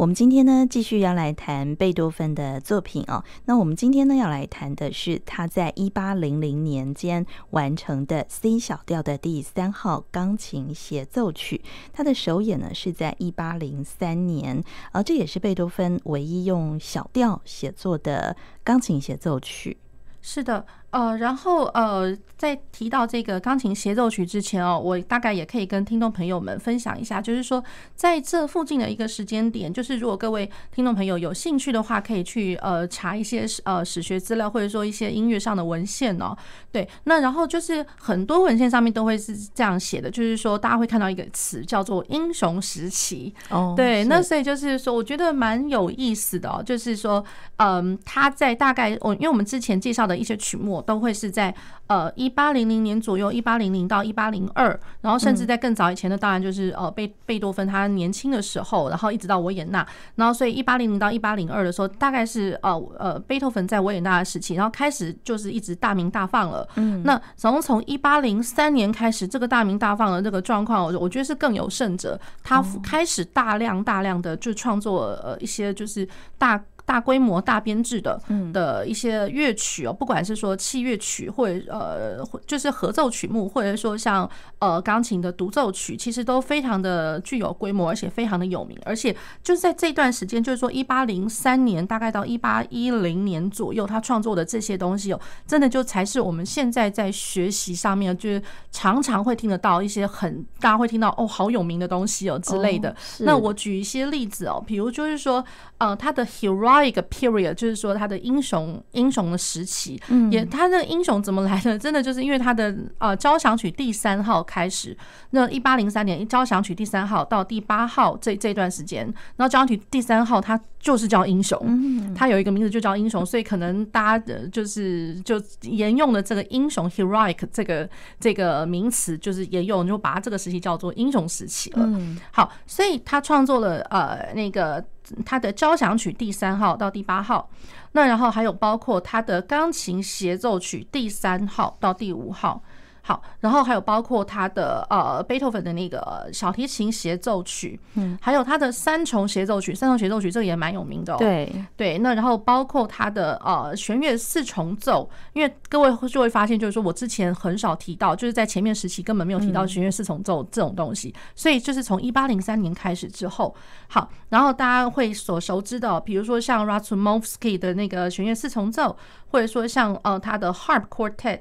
我们今天呢，继续要来谈贝多芬的作品哦。那我们今天呢，要来谈的是他在一八零零年间完成的 C 小调的第三号钢琴协奏曲。他的首演呢，是在一八零三年，而这也是贝多芬唯一用小调写作的钢琴协奏曲。是的。呃，然后呃，在提到这个钢琴协奏曲之前哦，我大概也可以跟听众朋友们分享一下，就是说在这附近的一个时间点，就是如果各位听众朋友有兴趣的话，可以去呃查一些呃史学资料，或者说一些音乐上的文献哦。对，那然后就是很多文献上面都会是这样写的，就是说大家会看到一个词叫做“英雄时期”。哦，对，那所以就是说，我觉得蛮有意思的哦，就是说，嗯，他在大概我因为我们之前介绍的一些曲目。都会是在呃一八零零年左右，一八零零到一八零二，然后甚至在更早以前的，当然就是呃贝贝多芬他年轻的时候，然后一直到维也纳，然后所以一八零零到一八零二的时候，大概是呃呃贝多芬在维也纳的时期，然后开始就是一直大鸣大放了。嗯，那从从一八零三年开始，这个大鸣大放的这个状况，我我觉得是更有甚者，他开始大量大量的就创作呃一些就是大。大规模、大编制的的一些乐曲哦，不管是说器乐曲，或者呃，就是合奏曲目，或者说像呃钢琴的独奏曲，其实都非常的具有规模，而且非常的有名。而且就是在这段时间，就是说一八零三年大概到一八一零年左右，他创作的这些东西哦，真的就才是我们现在在学习上面，就是常常会听得到一些很大家会听到哦，好有名的东西哦之类的。那我举一些例子哦，比如就是说呃，他的 Hero。一个 period 就是说他的英雄英雄的时期，也他的英雄怎么来的？真的就是因为他的呃交响曲第三号开始，那一八零三年交响曲第三号到第八号这这段时间，然后交响曲第三号它就是叫英雄，它有一个名字就叫英雄，所以可能大家的就是就沿用了这个英雄 heroic 这个这个名词，就是沿用就把它这个时期叫做英雄时期了。好，所以他创作了呃那个。他的交响曲第三号到第八号，那然后还有包括他的钢琴协奏曲第三号到第五号。好，然后还有包括他的呃贝多芬的那个小提琴协奏曲，嗯，还有他的三重协奏曲，三重协奏曲这个也蛮有名的哦。对对，那然后包括他的呃弦乐四重奏，因为各位就会发现，就是说我之前很少提到，就是在前面时期根本没有提到弦乐四重奏这种东西，所以就是从一八零三年开始之后，好，然后大家会所熟知的，比如说像 Razumovsky 的那个弦乐四重奏，或者说像呃他的 Harp Quartet。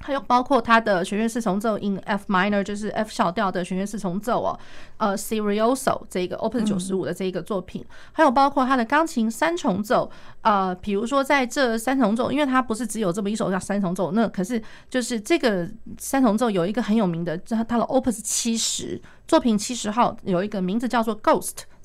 还有包括他的弦乐四重奏 in F minor，就是 F 小调的弦乐四重奏哦，呃，Serioso 这个 Open 九十五的这一个作品，还有包括他的钢琴三重奏，呃，比如说在这三重奏，因为它不是只有这么一首叫三重奏，那可是就是这个三重奏有一个很有名的，它它的 Opus 七十。作品七十号有一个名字叫做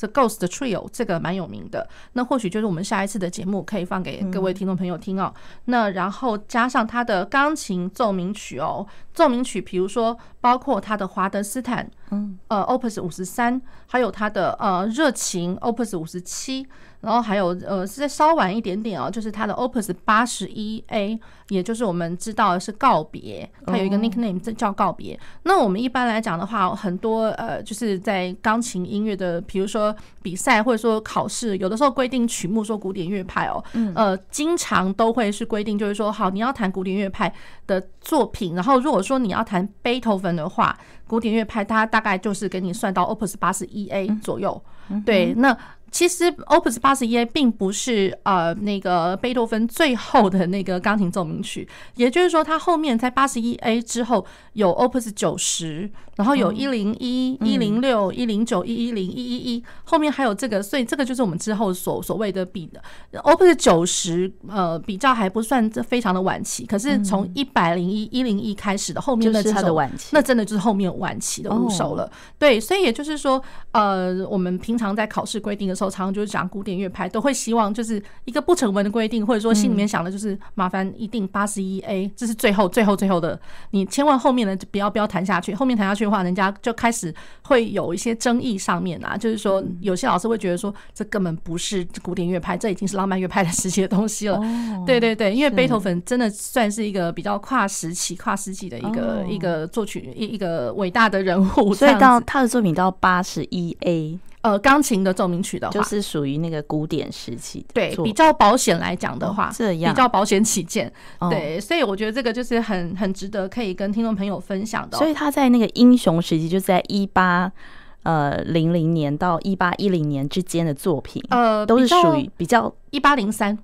Ghost，The Ghost Trio，这个蛮有名的。那或许就是我们下一次的节目可以放给各位听众朋友听哦。那然后加上他的钢琴奏鸣曲哦，奏鸣曲，比如说包括他的华德斯坦，嗯，呃，Opus 五十三，还有他的呃热情 Opus 五十七。然后还有呃，是再稍晚一点点哦，就是他的 Opus 八十一 A，也就是我们知道的是告别，它有一个 nickname 叫告别。那我们一般来讲的话，很多呃，就是在钢琴音乐的，比如说比赛或者说考试，有的时候规定曲目说古典乐派哦，呃，经常都会是规定，就是说好，你要弹古典乐派的作品，然后如果说你要弹贝多芬的话，古典乐派它大概就是给你算到 Opus 八十一 A 左右，对，那。其实 Opus 八十一 A 并不是呃那个贝多芬最后的那个钢琴奏鸣曲，也就是说，他后面在八十一 A 之后有 Opus 九十，然后有一零一、一零六、一零九、一一零、一一一，后面还有这个，所以这个就是我们之后所所谓的比的。Opus 九十，呃，比较还不算这非常的晚期，可是从一百零一、一零一开始的后面的这首，那真的就是后面晚期的五首了。对，所以也就是说，呃，我们平常在考试规定的时候。时候，常常就是讲古典乐派，都会希望就是一个不成文的规定，或者说心里面想的就是麻烦一定八十一 A，这是最后最后最后的，你千万后面的不要不要谈下去，后面谈下去的话，人家就开始会有一些争议上面啊，就是说有些老师会觉得说这根本不是古典乐派，这已经是浪漫乐派的时期的东西了。对对对，因为贝多芬真的算是一个比较跨时期、跨世纪的一个一个作曲一一个伟大的人物，所以到他的作品到八十一 A。呃，钢琴的奏鸣曲的话，就是属于那个古典时期。对，比较保险来讲的话，哦，这样比较保险起见。对，所以我觉得这个就是很很值得可以跟听众朋友分享的。所以他在那个英雄时期，就在一八呃零零年到一八一零年之间的作品，呃，都是属于比较一八零三。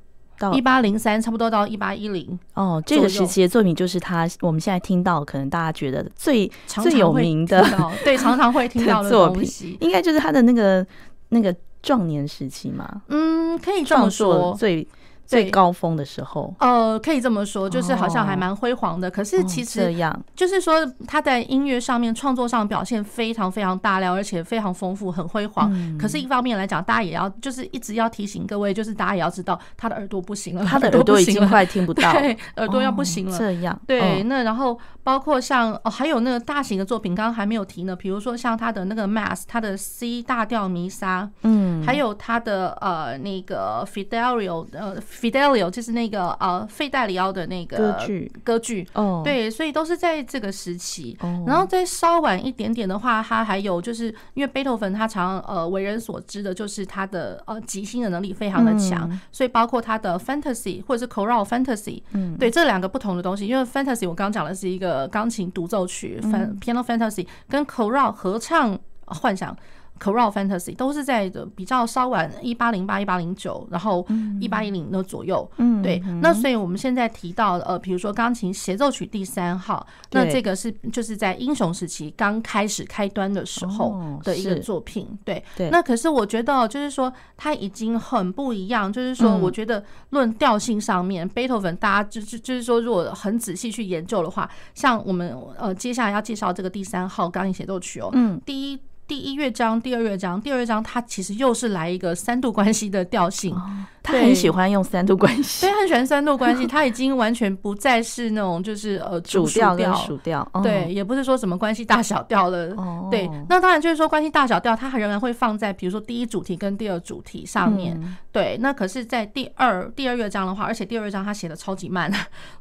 一八零三，差不多到一八一零哦，这个时期的作品就是他，我们现在听到可能大家觉得最最有名的，对，常常会听到的 作品，应该就是他的那个那个壮年时期嘛。嗯，可以这么说，最。最高峰的时候，呃，可以这么说，就是好像还蛮辉煌的。哦、可是其实这样，就是说他在音乐上面创作上表现非常非常大量，而且非常丰富，很辉煌。嗯、可是，一方面来讲，大家也要就是一直要提醒各位，就是大家也要知道他的耳朵不行了，他的耳朵已经快听不到，对，耳朵要不行了。哦、这样，对。那然后包括像哦，还有那个大型的作品，刚刚还没有提呢。比如说像他的那个 Mass，他的 C 大调弥撒，嗯，还有他的呃那个 Fidelio，呃 Fidelio 就是那。个呃，费戴里奥的那个歌剧，歌剧哦，对，所以都是在这个时期。然后再稍晚一点点的话，他还有就是因为贝多芬他常呃为人所知的就是他的呃即兴的能力非常的强，所以包括他的 Fantasy 或者是 Chorale Fantasy，嗯，对，这两个不同的东西，因为 Fantasy 我刚刚讲的是一个钢琴独奏曲，Piano Fantasy 跟 Chorale 合唱幻想。Chorale Fantasy 都是在的比较稍晚，一八零八、一八零九，然后一八一零的左右。嗯，对。那所以我们现在提到呃，比如说钢琴协奏曲第三号，那这个是就是在英雄时期刚开始开端的时候的一个作品。对对。那可是我觉得就是说它已经很不一样，就是说我觉得论调性上面，贝多芬大家就就就是说如果很仔细去研究的话，像我们呃接下来要介绍这个第三号钢琴协奏曲哦，嗯，第一。第一乐章、第二乐章、第二乐章，它其实又是来一个三度关系的调性。哦他很喜欢用三度关系，对，很喜欢三度关系。他已经完全不再是那种就是呃 主调跟属调，对，也不是说什么关系大小调了。对，那当然就是说关系大小调，它仍然会放在比如说第一主题跟第二主题上面。对，那可是，在第二第二乐章的话，而且第二乐章他写的超级慢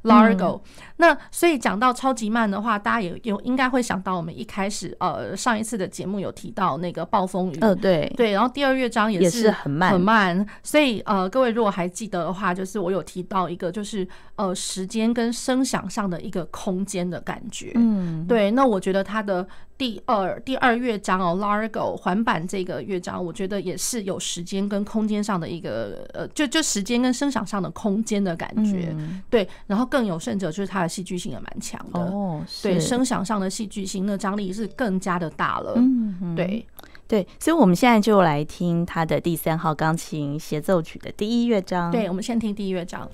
，Largo。那所以讲到超级慢的话，大家也有应该会想到我们一开始呃上一次的节目有提到那个暴风雨。呃，对对，然后第二乐章也是很慢很慢，所以呃。各位如果还记得的话，就是我有提到一个，就是呃时间跟声响上的一个空间的感觉。嗯，对。那我觉得它的第二第二乐章哦，Largo 环板这个乐章，我觉得也是有时间跟空间上的一个呃，就就时间跟声响上的空间的感觉。对。然后更有甚者，就是它的戏剧性也蛮强的。哦，对，声响上的戏剧性，那张力是更加的大了。嗯，对。对，所以我们现在就来听他的第三号钢琴协奏曲的第一乐章。对，我们先听第一乐章。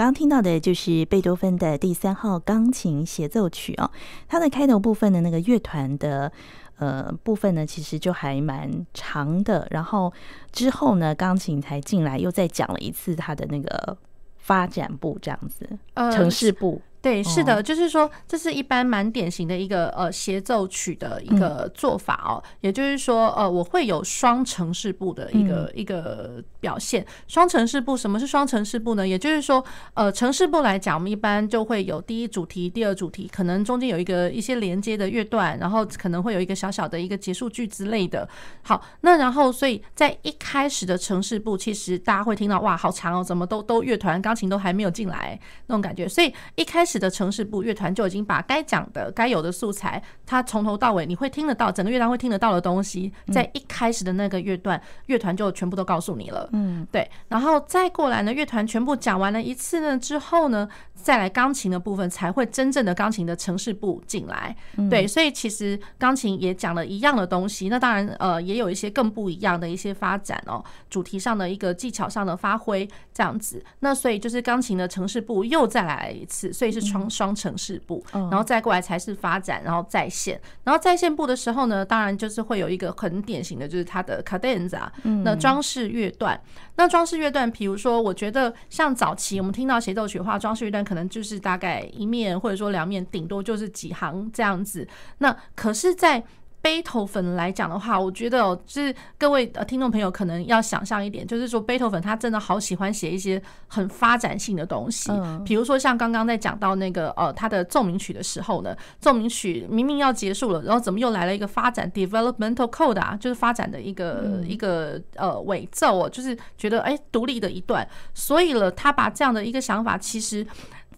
刚刚听到的就是贝多芬的第三号钢琴协奏曲哦，它的开头部分的那个乐团的呃部分呢，其实就还蛮长的，然后之后呢，钢琴才进来，又再讲了一次它的那个发展部这样子，呃，呈示部。对，是的，就是说，这是一般蛮典型的一个呃协奏曲的一个做法哦。也就是说，呃，我会有双城市部的一个一个表现。双城市部，什么是双城市部呢？也就是说，呃，城市部来讲，我们一般就会有第一主题、第二主题，可能中间有一个一些连接的乐段，然后可能会有一个小小的一个结束句之类的。好，那然后所以在一开始的城市部，其实大家会听到哇，好长哦，怎么都都乐团钢琴都还没有进来那种感觉。所以一开始。始的城市部乐团就已经把该讲的、该有的素材，它从头到尾你会听得到，整个乐团会听得到的东西，在一开始的那个乐段，乐团就全部都告诉你了。嗯，对。然后再过来呢，乐团全部讲完了一次呢之后呢，再来钢琴的部分才会真正的钢琴的城市部进来。对，所以其实钢琴也讲了一样的东西，那当然呃也有一些更不一样的一些发展哦，主题上的一个技巧上的发挥这样子。那所以就是钢琴的城市部又再来一次，所以是。双双城市部，然后再过来才是发展，然后在线，然后在线部的时候呢，当然就是会有一个很典型的，就是它的 cadenza，那装饰乐段。那装饰乐段，比如说，我觉得像早期我们听到协奏曲的话，装饰乐段可能就是大概一面或者说两面，顶多就是几行这样子。那可是，在贝多芬来讲的话，我觉得就是各位呃听众朋友可能要想象一点，就是说背头粉他真的好喜欢写一些很发展性的东西，比如说像刚刚在讲到那个呃他的奏鸣曲的时候呢，奏鸣曲明明要结束了，然后怎么又来了一个发展 developmental code 啊就是发展的一个一个呃尾奏哦，就是觉得哎独立的一段，所以了他把这样的一个想法，其实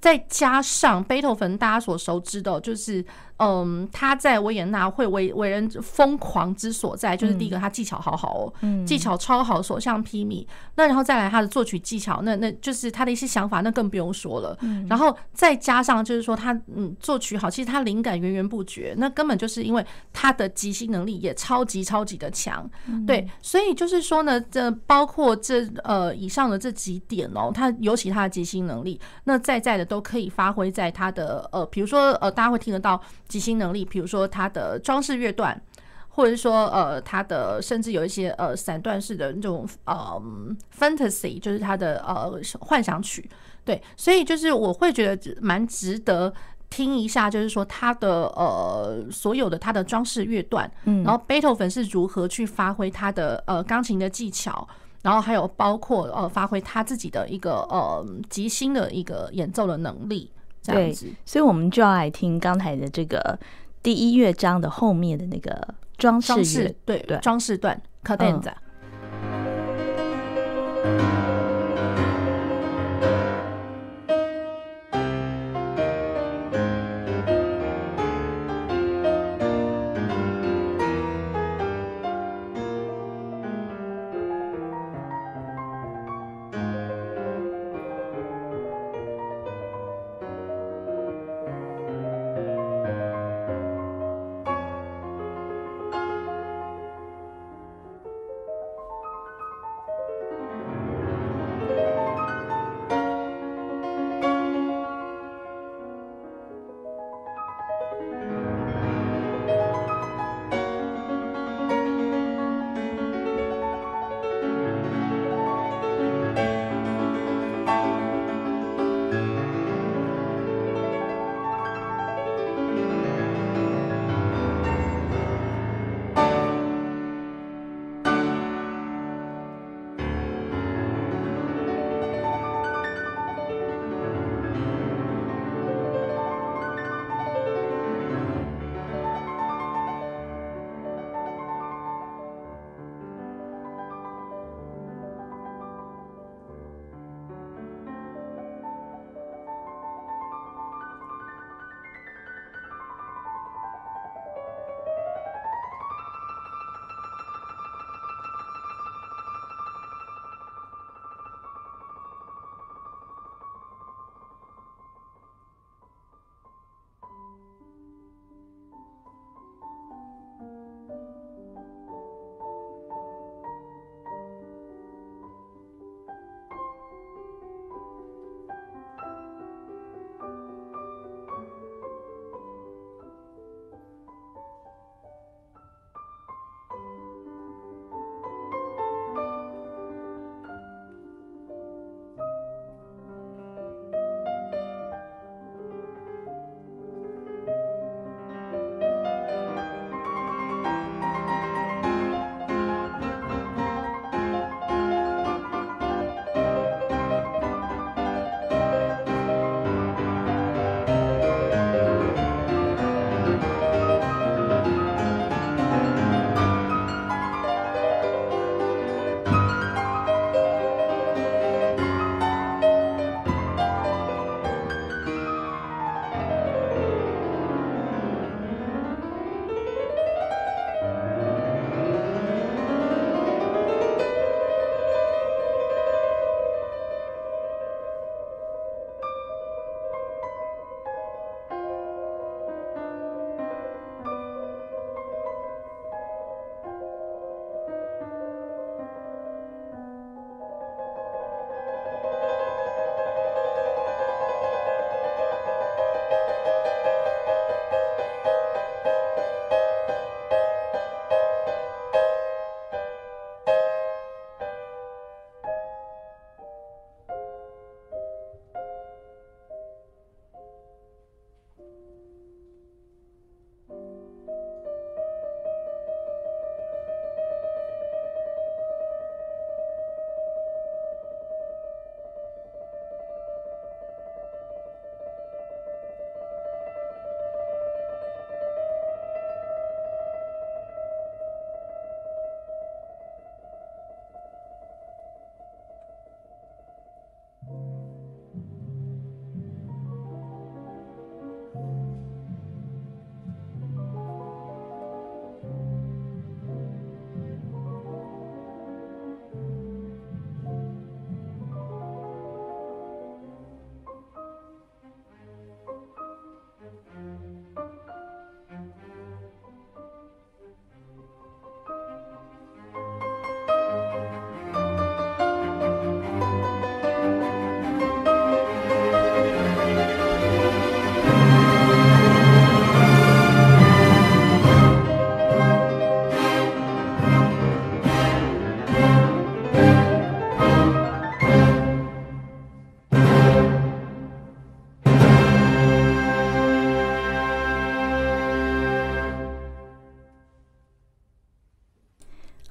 再加上贝多芬大家所熟知的，就是。嗯，他在维也纳会为为人疯狂之所在，就是第一个，他技巧好好哦，技巧超好，所向披靡。那然后再来他的作曲技巧，那那就是他的一些想法，那更不用说了。然后再加上就是说他嗯作曲好，其实他灵感源源不绝，那根本就是因为他的即兴能力也超级超级的强。对，所以就是说呢，这包括这呃以上的这几点哦，他尤其他的即兴能力，那在在的都可以发挥在他的呃，比如说呃，大家会听得到。即兴能力，比如说他的装饰乐段，或者是说呃，他的甚至有一些呃散段式的那种呃 fantasy，就是他的呃幻想曲，对，所以就是我会觉得蛮值得听一下，就是说他的呃所有的他的装饰乐段，嗯然后贝多芬是如何去发挥他的呃钢琴的技巧，然后还有包括呃发挥他自己的一个呃即兴的一个演奏的能力。对，所以我们就要来听刚才的这个第一乐章的后面的那个装饰乐，对对，装饰段，cadenza。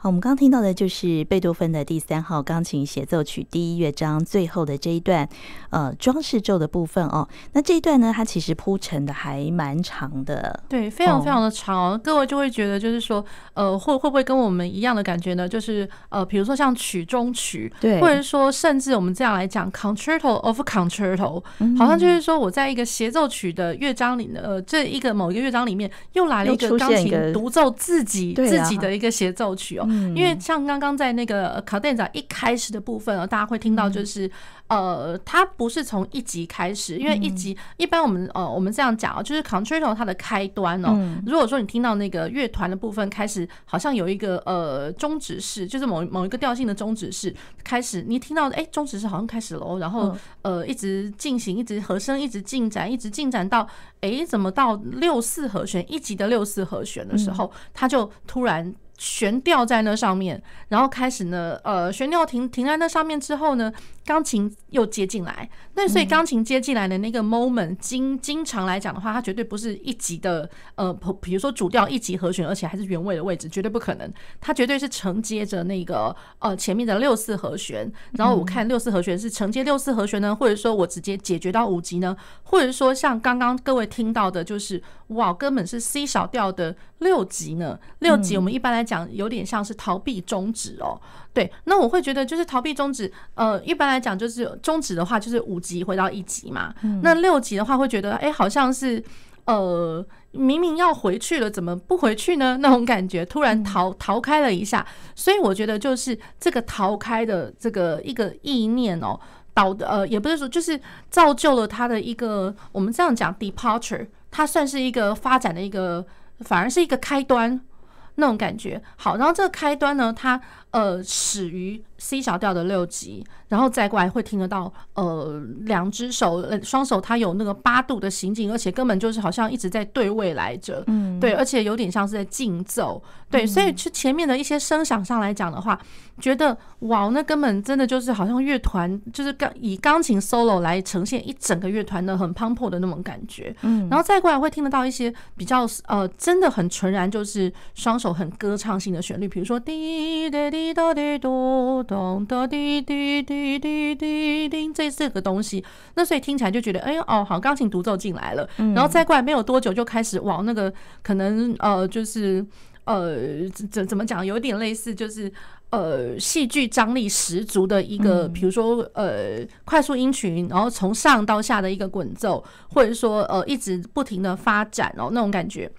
好，我们刚刚听到的就是贝多芬的第三号钢琴协奏曲第一乐章最后的这一段，呃，装饰奏的部分哦。那这一段呢，它其实铺陈的还蛮长的，对，非常非常的长。哦、各位就会觉得，就是说，呃，会会不会跟我们一样的感觉呢？就是呃，比如说像曲中曲，对，或者说甚至我们这样来讲，Concerto of Concerto，、嗯、好像就是说我在一个协奏曲的乐章里呢，呃，这一个某一个乐章里面又来了一个钢琴独奏自己自己的一个协奏曲哦。因为像刚刚在那个卡顿长一开始的部分啊，大家会听到就是。呃，它不是从一级开始，因为一级一般我们呃我们这样讲啊，就是 concerto 它的开端哦。如果说你听到那个乐团的部分开始，好像有一个呃终止式，就是某某一个调性的终止式开始，你听到哎终止式好像开始了，然后呃一直进行，一直和声一直进展，一直进展到哎怎么到六四和弦一级的六四和弦的时候，它就突然。悬吊在那上面，然后开始呢，呃，悬吊停停在那上面之后呢，钢琴又接进来。那所以钢琴接进来的那个 moment，经经常来讲的话，它绝对不是一级的，呃，比如说主调一级和弦，而且还是原位的位置，绝对不可能。它绝对是承接着那个呃前面的六四和弦。然后我看六四和弦是承接六四和弦呢，或者说我直接解决到五级呢，或者说像刚刚各位听到的，就是哇，根本是 C 小调的六级呢。六级我们一般来讲。讲有点像是逃避终止哦，对，那我会觉得就是逃避终止，呃，一般来讲就是终止的话就是五级回到一级嘛，那六级的话会觉得哎，好像是呃明明要回去了，怎么不回去呢？那种感觉突然逃逃开了一下，所以我觉得就是这个逃开的这个一个意念哦，导的呃也不是说就是造就了他的一个我们这样讲 departure，它算是一个发展的一个，反而是一个开端。那种感觉。好，然后这个开端呢，它呃始于 C 小调的六级，然后再过来会听得到呃两只手呃双手它有那个八度的行进，而且根本就是好像一直在对位来着，嗯，对，而且有点像是在竞奏，对，所以去前面的一些声响上来讲的话，觉得哇，那根本真的就是好像乐团就是钢以钢琴 solo 来呈现一整个乐团的很磅礴的那种感觉，嗯，然后再过来会听得到一些比较呃真的很纯然就是双手很歌唱性的旋律，比如说滴滴滴答滴嘟咚哒滴滴滴滴滴滴，这这个东西，那所以听起来就觉得哎呦哦，好，钢琴独奏进来了，然后再过来没有多久就开始往那个可能呃就是。呃，怎怎么讲？有点类似，就是呃，戏剧张力十足的一个，比如说呃，快速音群，然后从上到下的一个滚奏，或者说呃，一直不停的发展哦，那种感觉。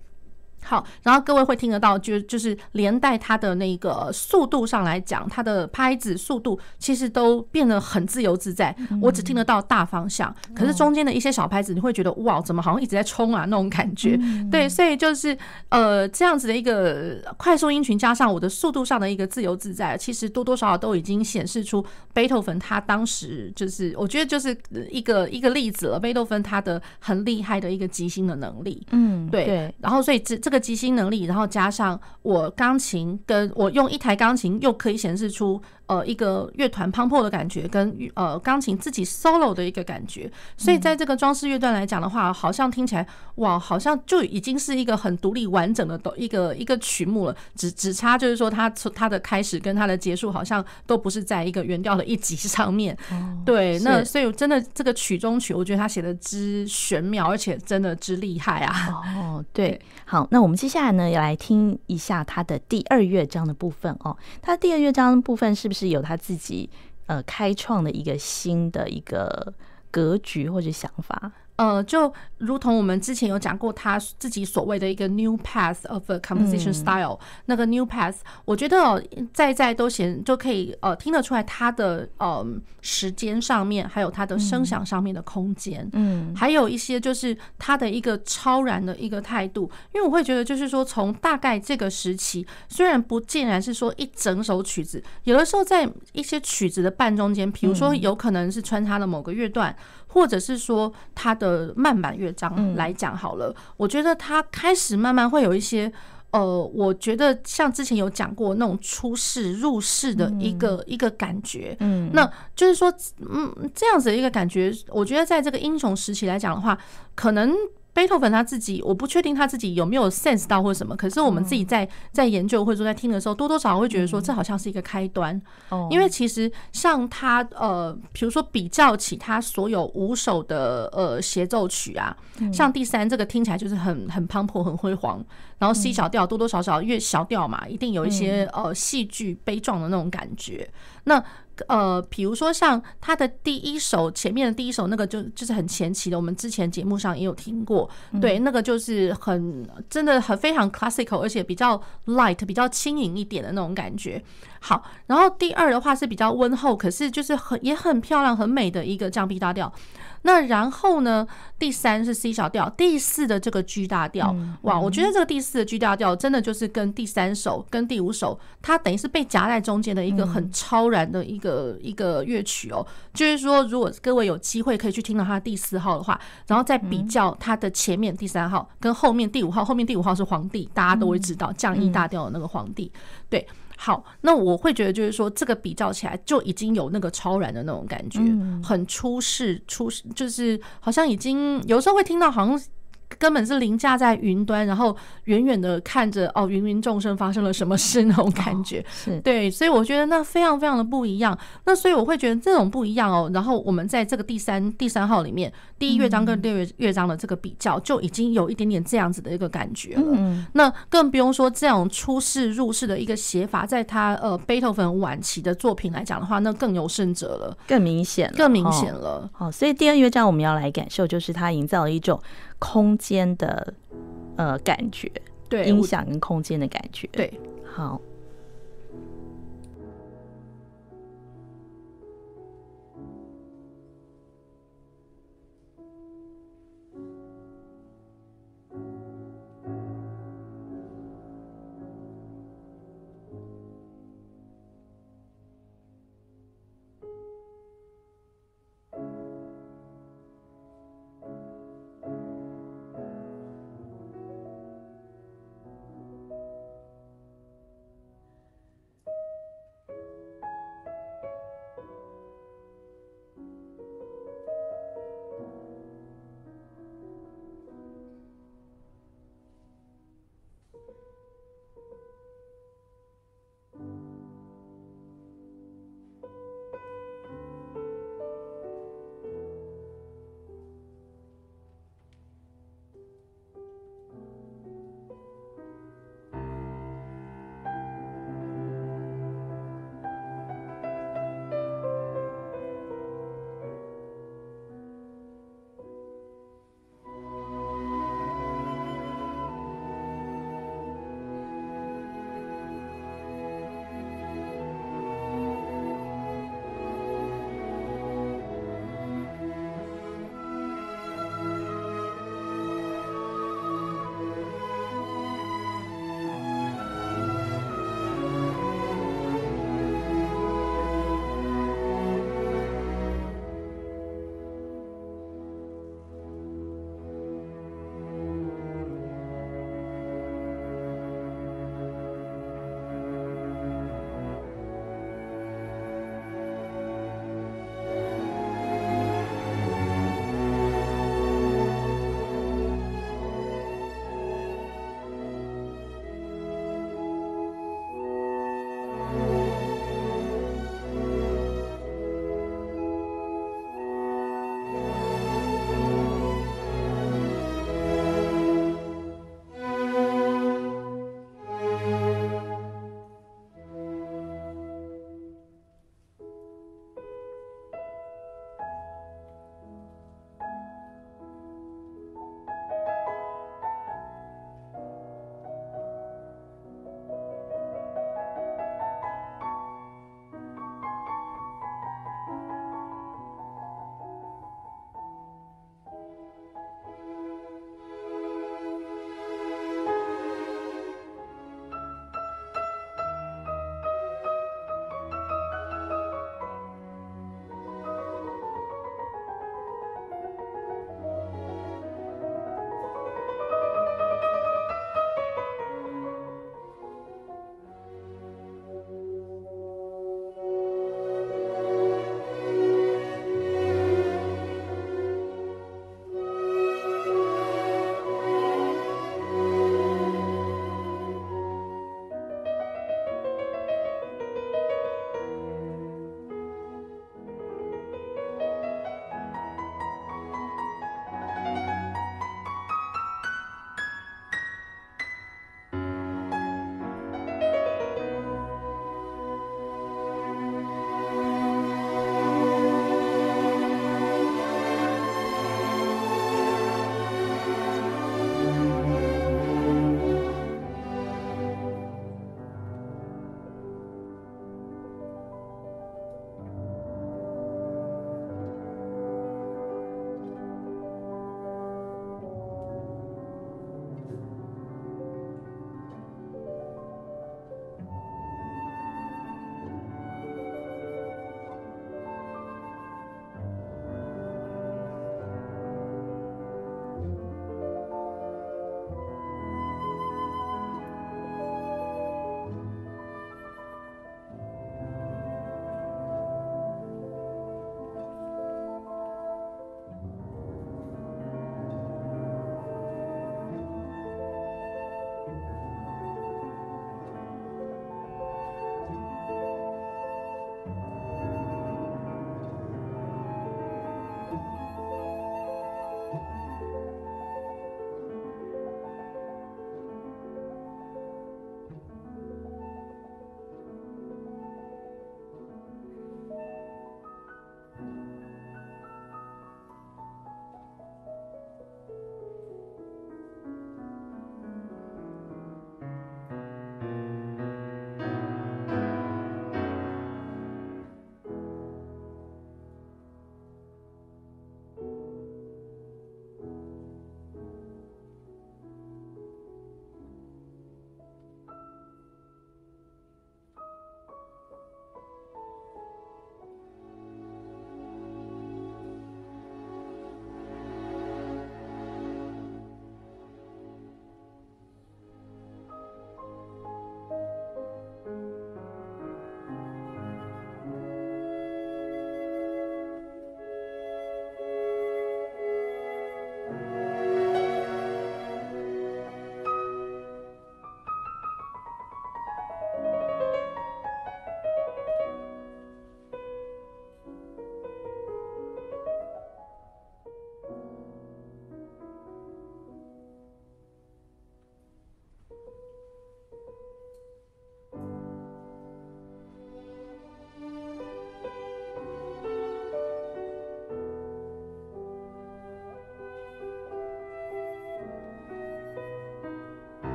好，然后各位会听得到，就就是连带它的那个速度上来讲，它的拍子速度其实都变得很自由自在。我只听得到大方向，可是中间的一些小拍子，你会觉得哇，怎么好像一直在冲啊那种感觉。对，所以就是呃这样子的一个快速音群，加上我的速度上的一个自由自在，其实多多少少都已经显示出贝多芬他当时就是我觉得就是一个一个例子了。贝多芬他的很厉害的一个即兴的能力，嗯，对。然后所以这这。个即兴能力，然后加上我钢琴，跟我用一台钢琴，又可以显示出。呃，一个乐团磅礴的感觉，跟呃钢琴自己 solo 的一个感觉，所以在这个装饰乐段来讲的话，好像听起来哇，好像就已经是一个很独立完整的一个一个曲目了。只只差就是说，它从它的开始跟它的结束，好像都不是在一个原调的一级上面。对，那所以真的这个曲中曲，我觉得他写的之玄妙，而且真的之厉害啊。哦，对，好，那我们接下来呢，也来听一下他的第二乐章的部分哦。他第二乐章的部分是不是？是有他自己呃开创的一个新的一个格局或者想法。呃，就如同我们之前有讲过，他自己所谓的一个 new path of a composition style，嗯、那个 new path，我觉得在在都显就可以呃听得出来他的呃时间上面，还有他的声响上面的空间，嗯，还有一些就是他的一个超然的一个态度，因为我会觉得就是说，从大概这个时期，虽然不尽然是说一整首曲子，有的时候在一些曲子的半中间，比如说有可能是穿插了某个乐段。或者是说他的慢板乐章来讲好了，我觉得他开始慢慢会有一些，呃，我觉得像之前有讲过那种出世入世的一个一个感觉，嗯，那就是说，嗯，这样子的一个感觉，我觉得在这个英雄时期来讲的话，可能贝多芬他自己，我不确定他自己有没有 sense 到或什么，可是我们自己在在研究或者说在听的时候，多多少少会觉得说，这好像是一个开端。哦，因为其实像他呃，比如说比较起他所有五首的呃协奏曲啊，像第三这个听起来就是很很磅礴、很辉煌，然后 C 小调多多少少越小调嘛，一定有一些呃戏剧悲壮的那种感觉。那呃，比如说像他的第一首前面的第一首那个就就是很前期的，我们之前节目上也有听过，对，那个就是很真的很非常 classical，而且比较 light，比较轻盈一点的那种感觉。好，然后第二的话是比较温厚，可是就是很也很漂亮、很美的一个降 B 大调。那然后呢，第三是 C 小调，第四的这个 G 大调，哇，我觉得这个第四的 G 大调真的就是跟第三首跟第五首，它等于是被夹在中间的一个很超然的一个一个乐曲哦。就是说，如果各位有机会可以去听到它第四号的话，然后再比较它的前面第三号跟后面第五号，后面第五号是皇帝，大家都会知道降 E 大调的那个皇帝，对。好，那我会觉得就是说，这个比较起来就已经有那个超然的那种感觉，很出世，出世就是好像已经有时候会听到好像。根本是凌驾在云端，然后远远的看着哦，芸芸众生发生了什么事那种感觉，是对，所以我觉得那非常非常的不一样。那所以我会觉得这种不一样哦。然后我们在这个第三第三号里面，第一乐章跟第二乐章的这个比较，就已经有一点点这样子的一个感觉了。那更不用说这种出世入世的一个写法，在他呃贝多芬晚期的作品来讲的话，那更有甚者了，更明显，更明显了。好，所以第二乐章我们要来感受，就是他营造了一种。空间的呃感觉，对，音响跟空间的感觉，对，好。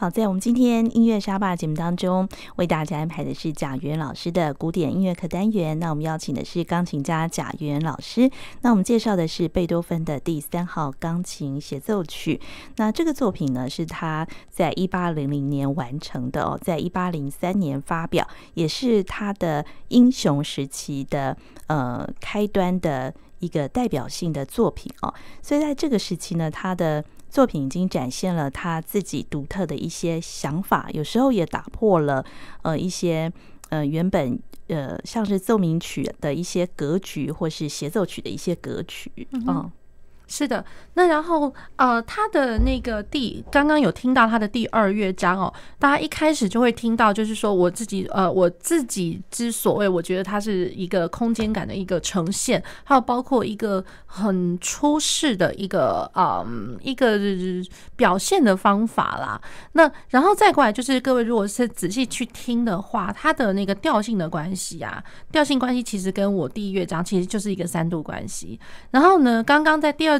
好，在我们今天音乐沙霸节目当中，为大家安排的是贾元老师的古典音乐课单元。那我们邀请的是钢琴家贾元老师。那我们介绍的是贝多芬的第三号钢琴协奏曲。那这个作品呢，是他在一八零零年完成的哦，在一八零三年发表，也是他的英雄时期的呃开端的一个代表性的作品哦。所以在这个时期呢，他的作品已经展现了他自己独特的一些想法，有时候也打破了呃一些呃原本呃像是奏鸣曲的一些格局，或是协奏曲的一些格局，嗯。是的，那然后呃，他的那个第刚刚有听到他的第二乐章哦，大家一开始就会听到，就是说我自己呃，我自己之所谓，我觉得它是一个空间感的一个呈现，还有包括一个很出世的一个嗯一个表现的方法啦。那然后再过来就是各位如果是仔细去听的话，它的那个调性的关系啊，调性关系其实跟我第一乐章其实就是一个三度关系。然后呢，刚刚在第二。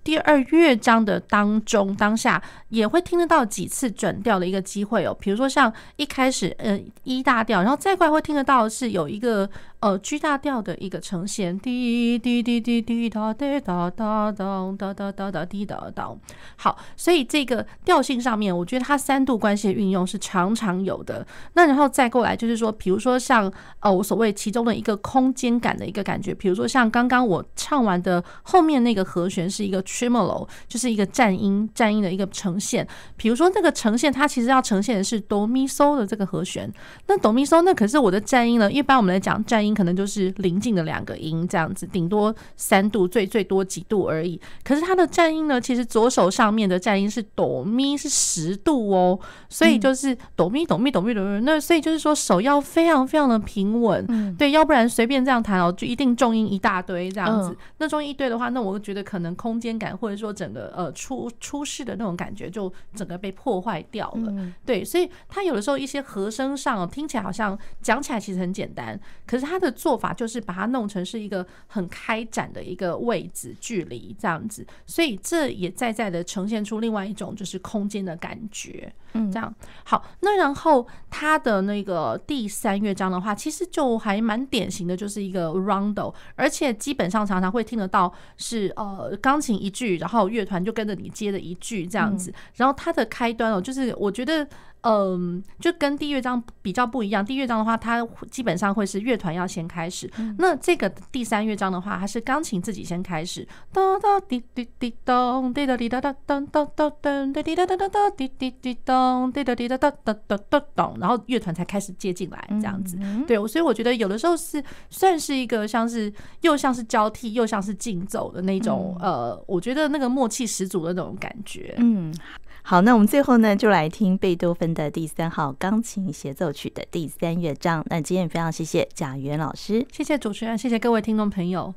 第二乐章的当中，当下也会听得到几次转调的一个机会哦。比如说像一开始，呃，一大调，然后再过来会听得到是有一个呃 G 大调的一个呈现，滴滴滴滴滴哒哒哒哒哒哒哒哒滴哒哒。好，所以这个调性上面，我觉得它三度关系的运用是常常有的。那然后再过来就是说，比如说像呃，我所谓其中的一个空间感的一个感觉，比如说像刚刚我唱完的后面那个和弦是一个。tremolo，就是一个颤音颤音的一个呈现。比如说那个呈现，它其实要呈现的是哆咪嗦的这个和弦。那哆咪嗦，那可是我的颤音呢？一般我们来讲颤音。可能就是临近的两个音这样子，顶多三度，最最多几度而已。可是它的颤音呢，其实左手上面的颤音是哆咪，是十度哦，所以就是哆咪哆咪哆咪哆咪。那所以就是说手要非常非常的平稳，嗯，对，要不然随便这样弹哦，就一定重音一大堆这样子。那重音一堆的话，那我觉得可能空间感或者说整个呃出出世的那种感觉就整个被破坏掉了。对，所以他有的时候一些和声上听起来好像讲起来其实很简单，可是他的做法就是把它弄成是一个很开展的一个位置距离这样子，所以这也在在的呈现出另外一种就是空间的感觉，嗯，这样好。那然后它的那个第三乐章的话，其实就还蛮典型的，就是一个 rondo，而且基本上常常会听得到是呃钢琴一句，然后乐团就跟着你接的一句这样子，然后它的开端哦，就是我觉得。嗯，就跟第一乐章比较不一样。第一乐章的话，它基本上会是乐团要先开始。那这个第三乐章的话，它是钢琴自己先开始，哒哒滴滴滴咚，滴哒滴哒哒咚咚咚咚，滴滴哒哒哒哒滴滴滴咚，滴哒滴哒哒哒哒哒咚，然后乐团才开始接进来，这样子。对，所以我觉得有的时候是算是一个像是又像是交替又像是竞奏的那种，呃，我觉得那个默契十足的那种感觉。嗯。好，那我们最后呢，就来听贝多芬的第三号钢琴协奏曲的第三乐章。那今天也非常谢谢贾元老师，谢谢主持人，谢谢各位听众朋友。